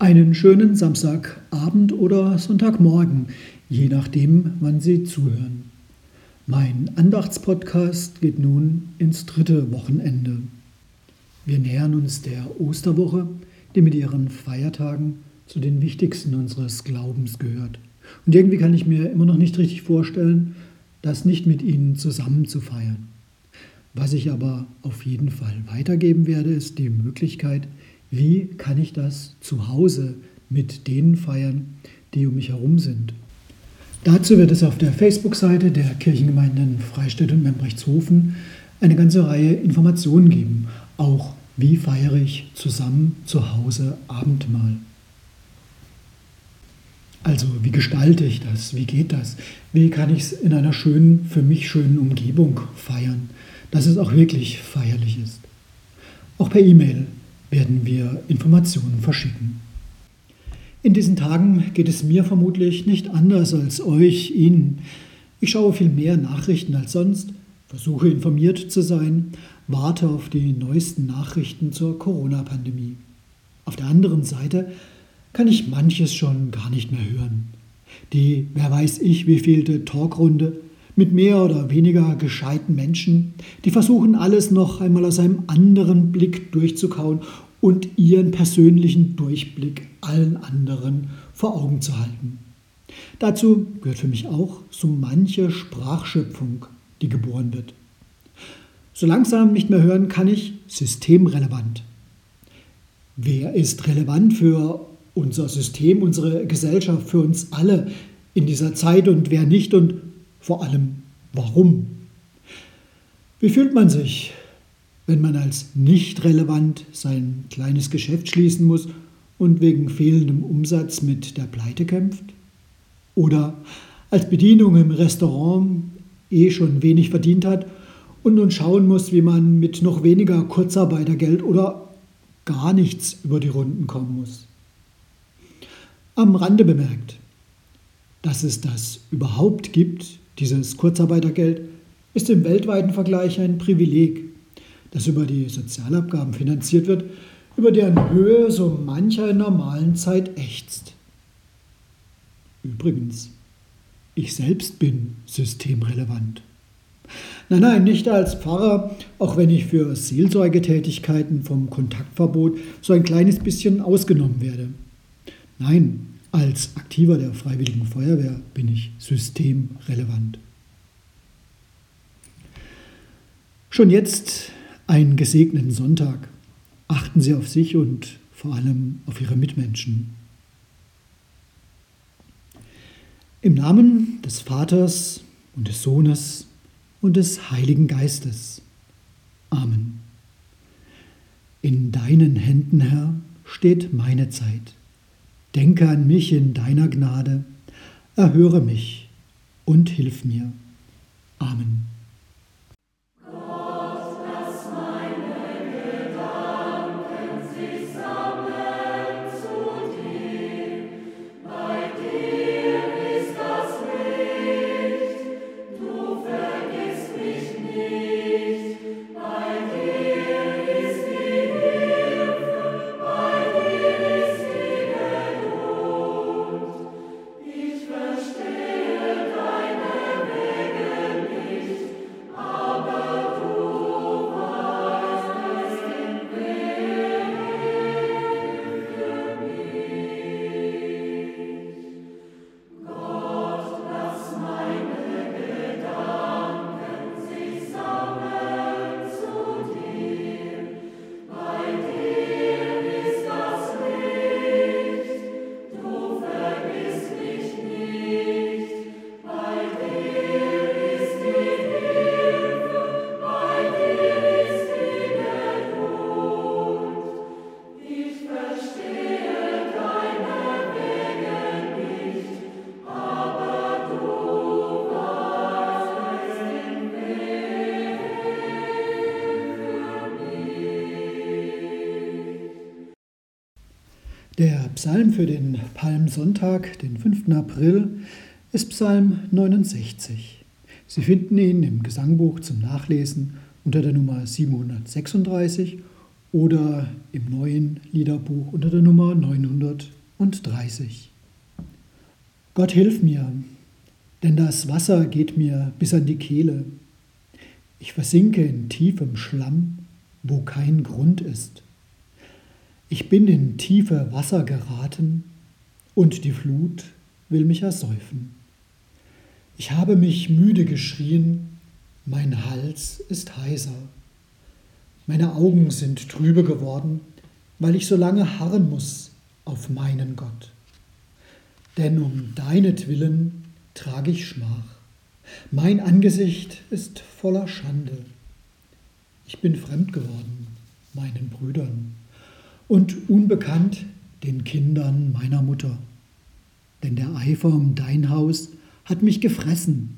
Einen schönen Samstagabend oder Sonntagmorgen, je nachdem, wann Sie zuhören. Mein Andachtspodcast geht nun ins dritte Wochenende. Wir nähern uns der Osterwoche, die mit ihren Feiertagen zu den wichtigsten unseres Glaubens gehört. Und irgendwie kann ich mir immer noch nicht richtig vorstellen, das nicht mit Ihnen zusammen zu feiern. Was ich aber auf jeden Fall weitergeben werde, ist die Möglichkeit, wie kann ich das zu Hause mit denen feiern, die um mich herum sind. Dazu wird es auf der Facebook-Seite der Kirchengemeinden Freistädt und Membrechtshofen eine ganze Reihe Informationen geben. Auch wie feiere ich zusammen zu Hause Abendmahl. Also wie gestalte ich das? Wie geht das? Wie kann ich es in einer schönen, für mich schönen Umgebung feiern, dass es auch wirklich feierlich ist? Auch per E-Mail werden wir Informationen verschicken. In diesen Tagen geht es mir vermutlich nicht anders als euch, Ihnen. Ich schaue viel mehr Nachrichten als sonst, versuche informiert zu sein, warte auf die neuesten Nachrichten zur Corona-Pandemie. Auf der anderen Seite kann ich manches schon gar nicht mehr hören. Die, wer weiß ich, wievielte Talkrunde mit mehr oder weniger gescheiten Menschen, die versuchen alles noch einmal aus einem anderen Blick durchzukauen und ihren persönlichen Durchblick allen anderen vor Augen zu halten. Dazu gehört für mich auch so manche Sprachschöpfung, die geboren wird. So langsam nicht mehr hören kann ich systemrelevant. Wer ist relevant für unser System, unsere Gesellschaft, für uns alle in dieser Zeit und wer nicht und vor allem, warum? Wie fühlt man sich, wenn man als nicht relevant sein kleines Geschäft schließen muss und wegen fehlendem Umsatz mit der Pleite kämpft? Oder als Bedienung im Restaurant eh schon wenig verdient hat und nun schauen muss, wie man mit noch weniger Kurzarbeitergeld oder gar nichts über die Runden kommen muss? Am Rande bemerkt, dass es das überhaupt gibt, dieses Kurzarbeitergeld ist im weltweiten Vergleich ein Privileg, das über die Sozialabgaben finanziert wird, über deren Höhe so mancher in normalen Zeit ächzt. Übrigens, ich selbst bin systemrelevant. Nein, nein, nicht als Pfarrer, auch wenn ich für Seelsorgetätigkeiten vom Kontaktverbot so ein kleines bisschen ausgenommen werde. Nein, als Aktiver der Freiwilligen Feuerwehr bin ich systemrelevant. Schon jetzt einen gesegneten Sonntag. Achten Sie auf sich und vor allem auf Ihre Mitmenschen. Im Namen des Vaters und des Sohnes und des Heiligen Geistes. Amen. In deinen Händen, Herr, steht meine Zeit. Denke an mich in deiner Gnade, erhöre mich und hilf mir. Amen. Der Psalm für den Palmsonntag, den 5. April, ist Psalm 69. Sie finden ihn im Gesangbuch zum Nachlesen unter der Nummer 736 oder im neuen Liederbuch unter der Nummer 930. Gott hilf mir, denn das Wasser geht mir bis an die Kehle. Ich versinke in tiefem Schlamm, wo kein Grund ist. Ich bin in tiefe Wasser geraten und die Flut will mich ersäufen. Ich habe mich müde geschrien, mein Hals ist heiser. Meine Augen sind trübe geworden, weil ich so lange harren muss auf meinen Gott. Denn um deinetwillen trage ich Schmach. Mein Angesicht ist voller Schande. Ich bin fremd geworden meinen Brüdern und unbekannt den Kindern meiner Mutter. Denn der Eifer um dein Haus hat mich gefressen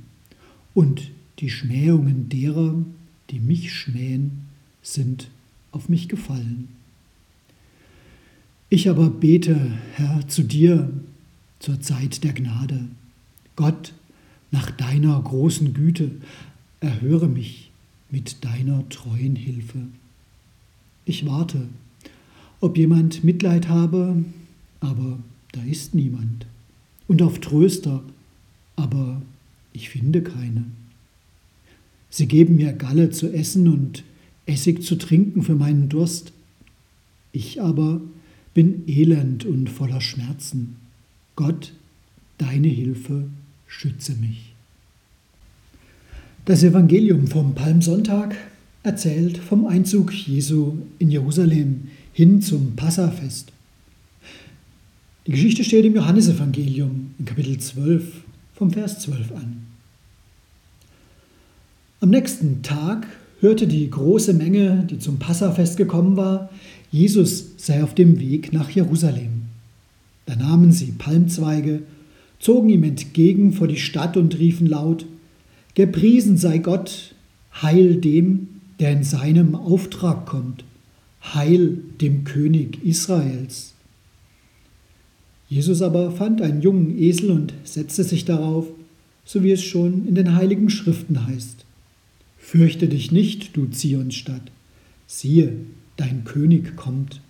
und die Schmähungen derer, die mich schmähen, sind auf mich gefallen. Ich aber bete, Herr, zu dir zur Zeit der Gnade. Gott, nach deiner großen Güte, erhöre mich mit deiner treuen Hilfe. Ich warte, ob jemand Mitleid habe, aber da ist niemand. Und auf Tröster, aber ich finde keine. Sie geben mir Galle zu essen und Essig zu trinken für meinen Durst. Ich aber bin elend und voller Schmerzen. Gott, deine Hilfe schütze mich. Das Evangelium vom Palmsonntag erzählt vom Einzug Jesu in Jerusalem hin zum Passafest. Die Geschichte steht im Johannesevangelium in Kapitel 12 vom Vers 12 an. Am nächsten Tag hörte die große Menge, die zum Passafest gekommen war, Jesus sei auf dem Weg nach Jerusalem. Da nahmen sie Palmzweige, zogen ihm entgegen vor die Stadt und riefen laut, Gepriesen sei Gott, Heil dem, der in seinem Auftrag kommt, Heil dem König Israels. Jesus aber fand einen jungen Esel und setzte sich darauf, so wie es schon in den heiligen Schriften heißt. Fürchte dich nicht, du Zionsstadt. Siehe, dein König kommt.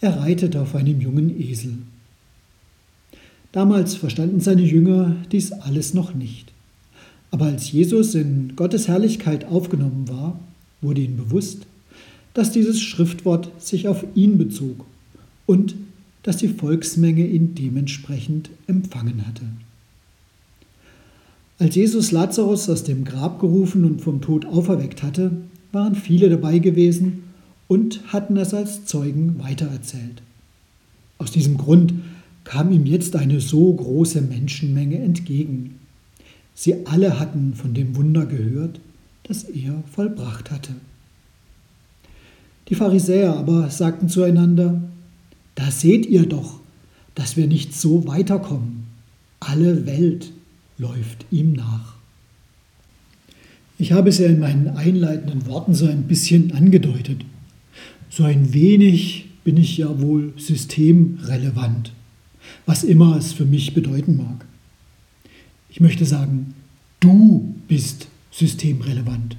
Er reitet auf einem jungen Esel. Damals verstanden seine Jünger dies alles noch nicht. Aber als Jesus in Gottes Herrlichkeit aufgenommen war, wurde ihnen bewusst, dass dieses Schriftwort sich auf ihn bezog und dass die Volksmenge ihn dementsprechend empfangen hatte. Als Jesus Lazarus aus dem Grab gerufen und vom Tod auferweckt hatte, waren viele dabei gewesen und hatten es als Zeugen weitererzählt. Aus diesem Grund kam ihm jetzt eine so große Menschenmenge entgegen. Sie alle hatten von dem Wunder gehört, das er vollbracht hatte. Die Pharisäer aber sagten zueinander, da seht ihr doch, dass wir nicht so weiterkommen. Alle Welt läuft ihm nach. Ich habe es ja in meinen einleitenden Worten so ein bisschen angedeutet. So ein wenig bin ich ja wohl systemrelevant, was immer es für mich bedeuten mag. Ich möchte sagen, du bist systemrelevant.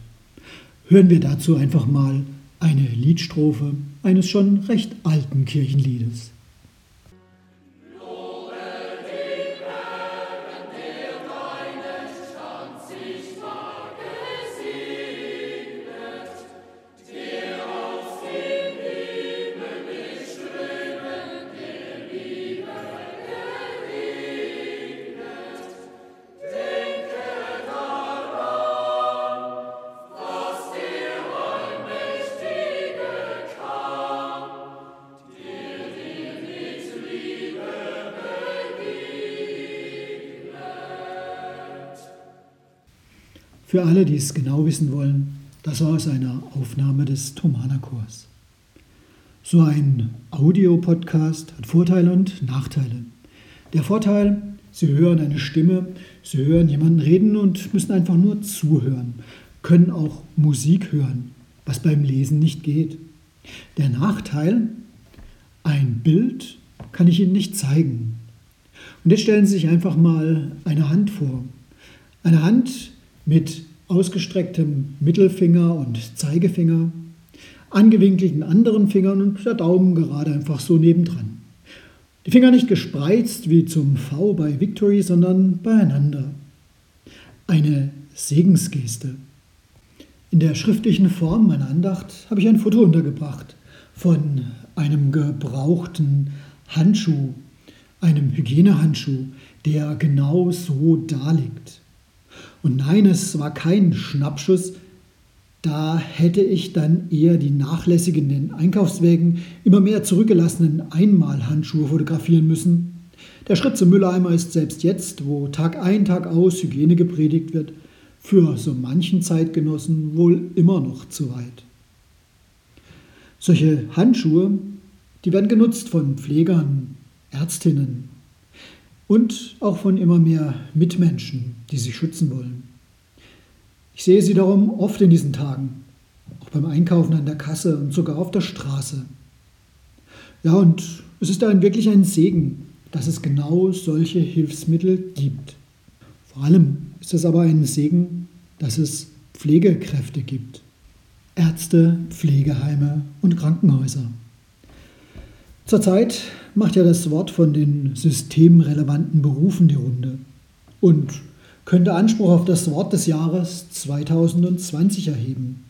Hören wir dazu einfach mal eine Liedstrophe eines schon recht alten Kirchenliedes. Für alle, die es genau wissen wollen, das war aus einer Aufnahme des Thomaner-Chors. So ein Audiopodcast hat Vorteile und Nachteile. Der Vorteil, Sie hören eine Stimme, Sie hören jemanden reden und müssen einfach nur zuhören, können auch Musik hören, was beim Lesen nicht geht. Der Nachteil, ein Bild kann ich Ihnen nicht zeigen. Und jetzt stellen Sie sich einfach mal eine Hand vor. Eine Hand mit ausgestrecktem Mittelfinger und Zeigefinger, angewinkelten anderen Fingern und der Daumen gerade einfach so nebendran. Die Finger nicht gespreizt wie zum V bei Victory, sondern beieinander. Eine Segensgeste. In der schriftlichen Form meiner Andacht habe ich ein Foto untergebracht von einem gebrauchten Handschuh, einem Hygienehandschuh, der genau so da liegt. Und nein, es war kein Schnappschuss, da hätte ich dann eher die nachlässigen Einkaufswägen immer mehr zurückgelassenen Einmalhandschuhe fotografieren müssen. Der Schritt zum Mülleimer ist selbst jetzt, wo Tag ein, Tag aus Hygiene gepredigt wird, für so manchen Zeitgenossen wohl immer noch zu weit. Solche Handschuhe, die werden genutzt von Pflegern, Ärztinnen und auch von immer mehr Mitmenschen, die sich schützen wollen. Ich sehe sie darum oft in diesen Tagen, auch beim Einkaufen an der Kasse und sogar auf der Straße. Ja, und es ist dann wirklich ein Segen, dass es genau solche Hilfsmittel gibt. Vor allem ist es aber ein Segen, dass es Pflegekräfte gibt. Ärzte, Pflegeheime und Krankenhäuser. Zurzeit macht ja das Wort von den systemrelevanten Berufen die Runde. Und könnte Anspruch auf das Wort des Jahres 2020 erheben.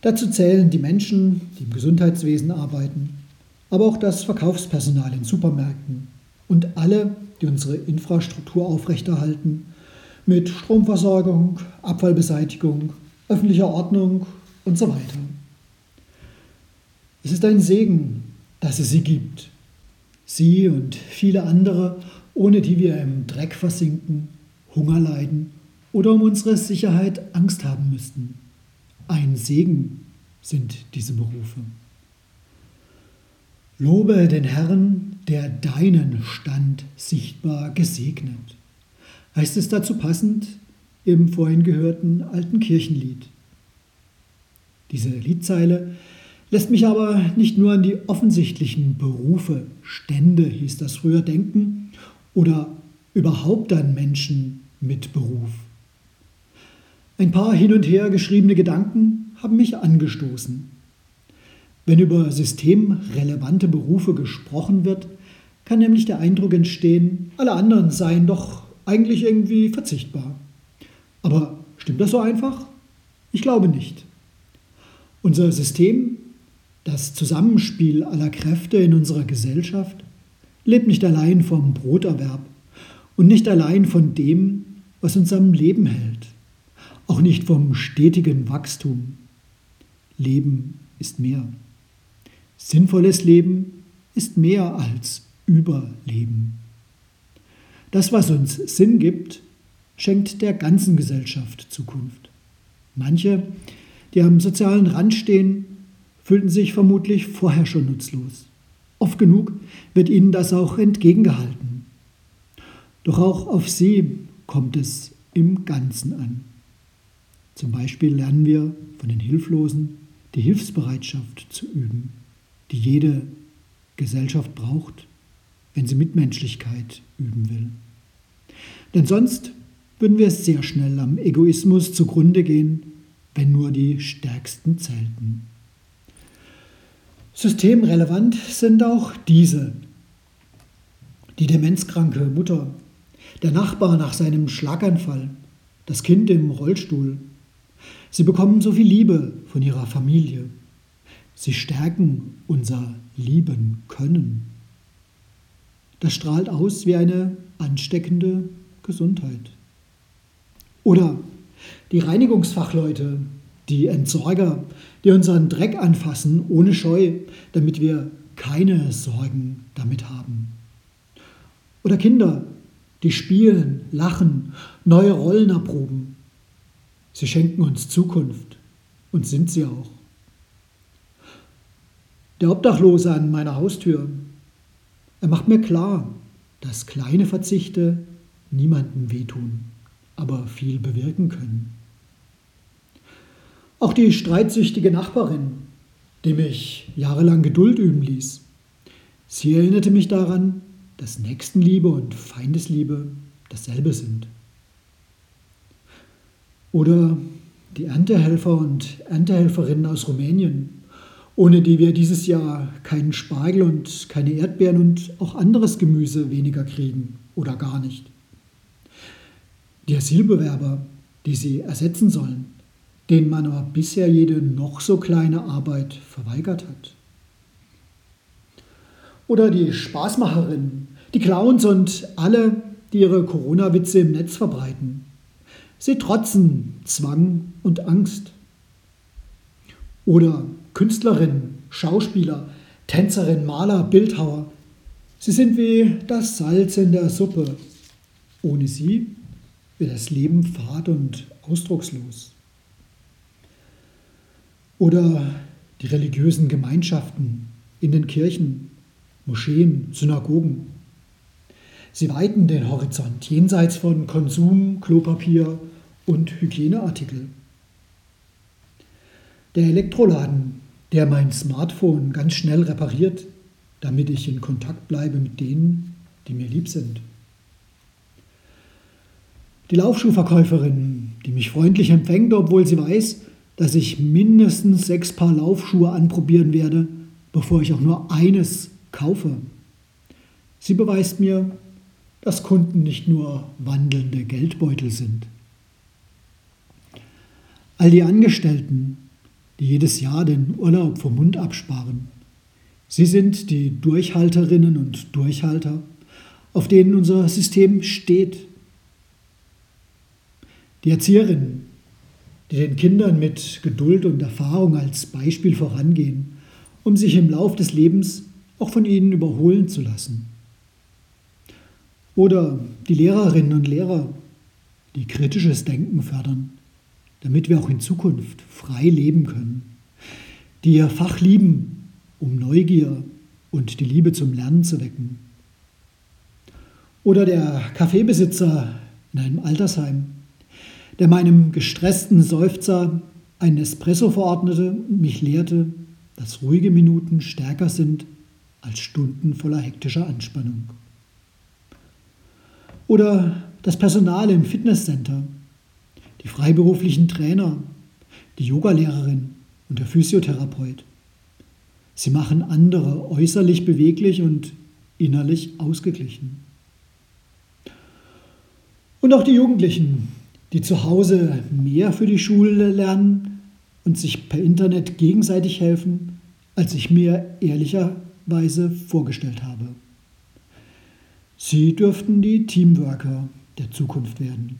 Dazu zählen die Menschen, die im Gesundheitswesen arbeiten, aber auch das Verkaufspersonal in Supermärkten und alle, die unsere Infrastruktur aufrechterhalten, mit Stromversorgung, Abfallbeseitigung, öffentlicher Ordnung und so weiter. Es ist ein Segen, dass es sie gibt. Sie und viele andere, ohne die wir im Dreck versinken Hunger leiden oder um unsere Sicherheit Angst haben müssten. Ein Segen sind diese Berufe. Lobe den Herrn, der deinen Stand sichtbar gesegnet. Heißt es dazu passend im vorhin gehörten alten Kirchenlied. Diese Liedzeile lässt mich aber nicht nur an die offensichtlichen Berufe, Stände hieß das früher, denken oder überhaupt an Menschen mit Beruf. Ein paar hin und her geschriebene Gedanken haben mich angestoßen. Wenn über systemrelevante Berufe gesprochen wird, kann nämlich der Eindruck entstehen, alle anderen seien doch eigentlich irgendwie verzichtbar. Aber stimmt das so einfach? Ich glaube nicht. Unser System, das Zusammenspiel aller Kräfte in unserer Gesellschaft, lebt nicht allein vom Broterwerb und nicht allein von dem, was uns am Leben hält, auch nicht vom stetigen Wachstum. Leben ist mehr. Sinnvolles Leben ist mehr als Überleben. Das, was uns Sinn gibt, schenkt der ganzen Gesellschaft Zukunft. Manche, die am sozialen Rand stehen, fühlten sich vermutlich vorher schon nutzlos. Oft genug wird ihnen das auch entgegengehalten. Doch auch auf sie kommt es im Ganzen an. Zum Beispiel lernen wir von den Hilflosen die Hilfsbereitschaft zu üben, die jede Gesellschaft braucht, wenn sie Mitmenschlichkeit üben will. Denn sonst würden wir sehr schnell am Egoismus zugrunde gehen, wenn nur die Stärksten zählten. Systemrelevant sind auch diese. Die demenzkranke Mutter der Nachbar nach seinem Schlaganfall, das Kind im Rollstuhl. Sie bekommen so viel Liebe von ihrer Familie. Sie stärken unser Lieben können. Das strahlt aus wie eine ansteckende Gesundheit. Oder die Reinigungsfachleute, die Entsorger, die unseren Dreck anfassen ohne Scheu, damit wir keine Sorgen damit haben. Oder Kinder, die spielen, lachen, neue Rollen erproben. Sie schenken uns Zukunft und sind sie auch. Der Obdachlose an meiner Haustür, er macht mir klar, dass kleine Verzichte niemandem wehtun, aber viel bewirken können. Auch die streitsüchtige Nachbarin, die mich jahrelang Geduld üben ließ, sie erinnerte mich daran, dass Nächstenliebe und Feindesliebe dasselbe sind. Oder die Erntehelfer und Erntehelferinnen aus Rumänien, ohne die wir dieses Jahr keinen Spargel und keine Erdbeeren und auch anderes Gemüse weniger kriegen oder gar nicht. Die Asylbewerber, die sie ersetzen sollen, denen man aber bisher jede noch so kleine Arbeit verweigert hat. Oder die Spaßmacherinnen, die Clowns und alle, die ihre Corona-Witze im Netz verbreiten. Sie trotzen Zwang und Angst. Oder Künstlerinnen, Schauspieler, Tänzerinnen, Maler, Bildhauer. Sie sind wie das Salz in der Suppe. Ohne sie wird das Leben fad und ausdruckslos. Oder die religiösen Gemeinschaften in den Kirchen, Moscheen, Synagogen. Sie weiten den Horizont jenseits von Konsum, Klopapier und Hygieneartikel. Der Elektroladen, der mein Smartphone ganz schnell repariert, damit ich in Kontakt bleibe mit denen, die mir lieb sind. Die Laufschuhverkäuferin, die mich freundlich empfängt, obwohl sie weiß, dass ich mindestens sechs Paar Laufschuhe anprobieren werde, bevor ich auch nur eines kaufe. Sie beweist mir, dass Kunden nicht nur wandelnde Geldbeutel sind. All die Angestellten, die jedes Jahr den Urlaub vom Mund absparen, sie sind die Durchhalterinnen und Durchhalter, auf denen unser System steht. Die Erzieherinnen, die den Kindern mit Geduld und Erfahrung als Beispiel vorangehen, um sich im Lauf des Lebens auch von ihnen überholen zu lassen. Oder die Lehrerinnen und Lehrer, die kritisches Denken fördern, damit wir auch in Zukunft frei leben können, die ihr Fach lieben, um Neugier und die Liebe zum Lernen zu wecken. Oder der Kaffeebesitzer in einem Altersheim, der meinem gestressten Seufzer einen Espresso verordnete und mich lehrte, dass ruhige Minuten stärker sind als Stunden voller hektischer Anspannung. Oder das Personal im Fitnesscenter, die freiberuflichen Trainer, die Yogalehrerin und der Physiotherapeut. Sie machen andere äußerlich beweglich und innerlich ausgeglichen. Und auch die Jugendlichen, die zu Hause mehr für die Schule lernen und sich per Internet gegenseitig helfen, als ich mir ehrlicherweise vorgestellt habe. Sie dürften die Teamworker der Zukunft werden.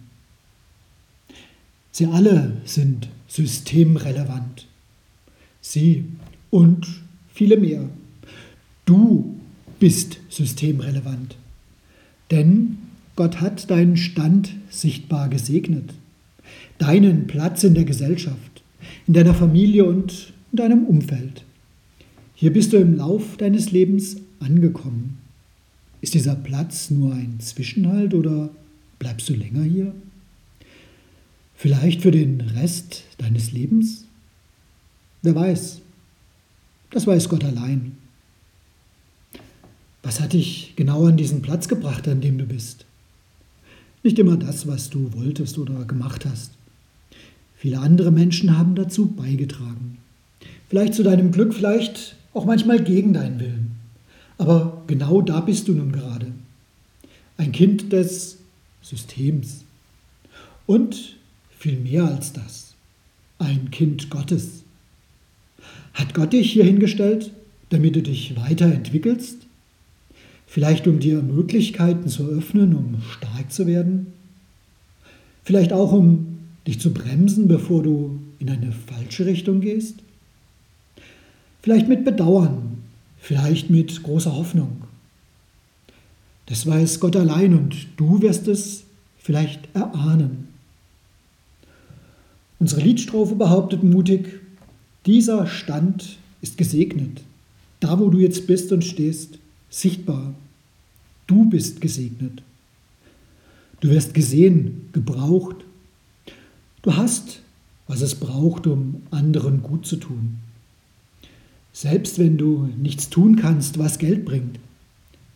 Sie alle sind systemrelevant. Sie und viele mehr. Du bist systemrelevant. Denn Gott hat deinen Stand sichtbar gesegnet. Deinen Platz in der Gesellschaft, in deiner Familie und in deinem Umfeld. Hier bist du im Lauf deines Lebens angekommen. Ist dieser Platz nur ein Zwischenhalt oder bleibst du länger hier? Vielleicht für den Rest deines Lebens? Wer weiß? Das weiß Gott allein. Was hat dich genau an diesen Platz gebracht, an dem du bist? Nicht immer das, was du wolltest oder gemacht hast. Viele andere Menschen haben dazu beigetragen. Vielleicht zu deinem Glück, vielleicht auch manchmal gegen deinen Willen. Aber genau da bist du nun gerade. Ein Kind des Systems. Und viel mehr als das. Ein Kind Gottes. Hat Gott dich hier hingestellt, damit du dich weiterentwickelst? Vielleicht um dir Möglichkeiten zu öffnen, um stark zu werden? Vielleicht auch um dich zu bremsen, bevor du in eine falsche Richtung gehst? Vielleicht mit Bedauern, vielleicht mit großer Hoffnung. Das weiß Gott allein und du wirst es vielleicht erahnen. Unsere Liedstrophe behauptet mutig, dieser Stand ist gesegnet. Da, wo du jetzt bist und stehst, sichtbar. Du bist gesegnet. Du wirst gesehen, gebraucht. Du hast, was es braucht, um anderen gut zu tun. Selbst wenn du nichts tun kannst, was Geld bringt,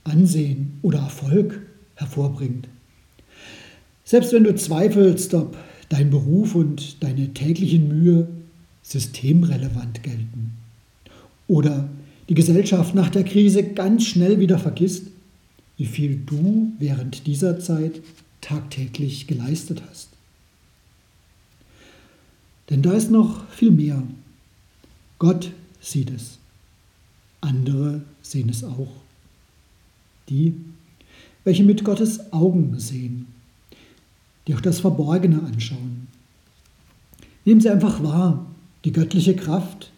Ansehen oder Erfolg hervorbringt. Selbst wenn du zweifelst, ob dein Beruf und deine täglichen Mühe systemrelevant gelten oder die Gesellschaft nach der Krise ganz schnell wieder vergisst, wie viel du während dieser Zeit tagtäglich geleistet hast. Denn da ist noch viel mehr. Gott sieht es. Andere sehen es auch. Die, welche mit Gottes Augen sehen, die auch das Verborgene anschauen. Nehmen Sie einfach wahr, die göttliche Kraft,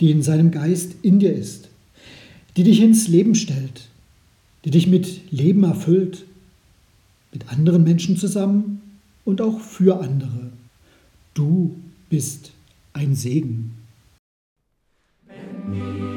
die in seinem Geist in dir ist, die dich ins Leben stellt, die dich mit Leben erfüllt, mit anderen Menschen zusammen und auch für andere. Du bist ein Segen. In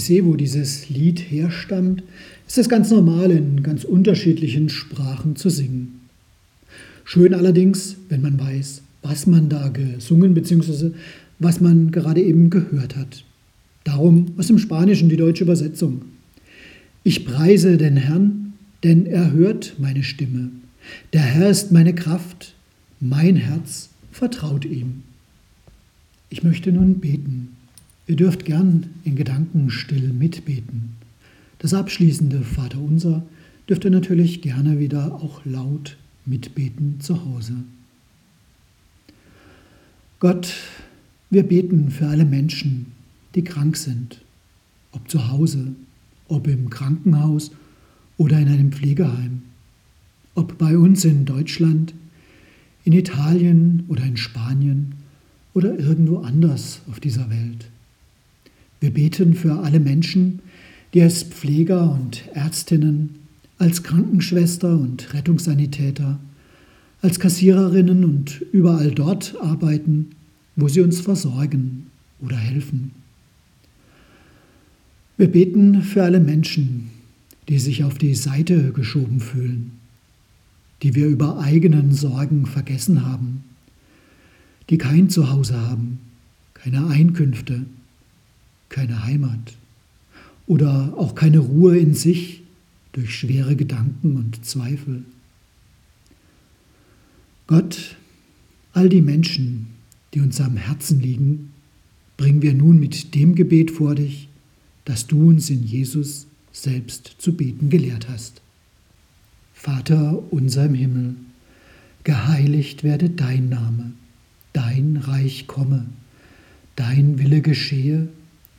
Tessé, wo dieses Lied herstammt, ist es ganz normal, in ganz unterschiedlichen Sprachen zu singen. Schön allerdings, wenn man weiß, was man da gesungen bzw. was man gerade eben gehört hat. Darum aus dem Spanischen die deutsche Übersetzung. Ich preise den Herrn, denn er hört meine Stimme. Der Herr ist meine Kraft, mein Herz vertraut ihm. Ich möchte nun beten. Ihr dürft gern in Gedanken still mitbeten. Das abschließende Vaterunser dürft ihr natürlich gerne wieder auch laut mitbeten zu Hause. Gott, wir beten für alle Menschen, die krank sind, ob zu Hause, ob im Krankenhaus oder in einem Pflegeheim, ob bei uns in Deutschland, in Italien oder in Spanien oder irgendwo anders auf dieser Welt. Wir beten für alle Menschen, die als Pfleger und Ärztinnen, als Krankenschwester und Rettungssanitäter, als Kassiererinnen und überall dort arbeiten, wo sie uns versorgen oder helfen. Wir beten für alle Menschen, die sich auf die Seite geschoben fühlen, die wir über eigenen Sorgen vergessen haben, die kein Zuhause haben, keine Einkünfte, keine Heimat oder auch keine Ruhe in sich durch schwere Gedanken und Zweifel. Gott, all die Menschen, die uns am Herzen liegen, bringen wir nun mit dem Gebet vor dich, das du uns in Jesus selbst zu beten gelehrt hast. Vater unser im Himmel, geheiligt werde dein Name, dein Reich komme, dein Wille geschehe,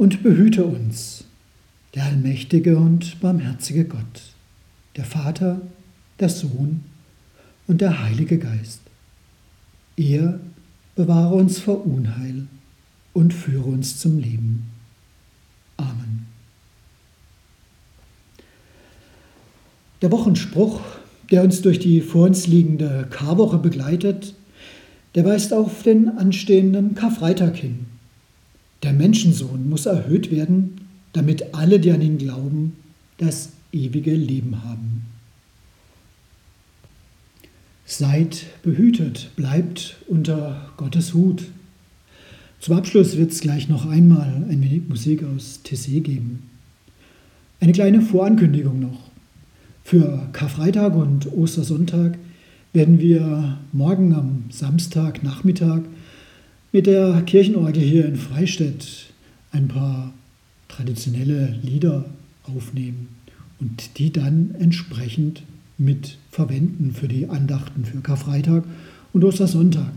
und behüte uns, der allmächtige und barmherzige Gott, der Vater, der Sohn und der Heilige Geist. Er bewahre uns vor Unheil und führe uns zum Leben. Amen. Der Wochenspruch, der uns durch die vor uns liegende Karwoche begleitet, der weist auf den anstehenden Karfreitag hin. Der Menschensohn muss erhöht werden, damit alle, die an ihn glauben, das ewige Leben haben. Seid behütet, bleibt unter Gottes Hut. Zum Abschluss wird es gleich noch einmal ein wenig Musik aus Tessé geben. Eine kleine Vorankündigung noch. Für Karfreitag und Ostersonntag werden wir morgen am Samstagnachmittag mit der Kirchenorgel hier in Freistädt ein paar traditionelle Lieder aufnehmen und die dann entsprechend mit verwenden für die Andachten für Karfreitag und Ostersonntag.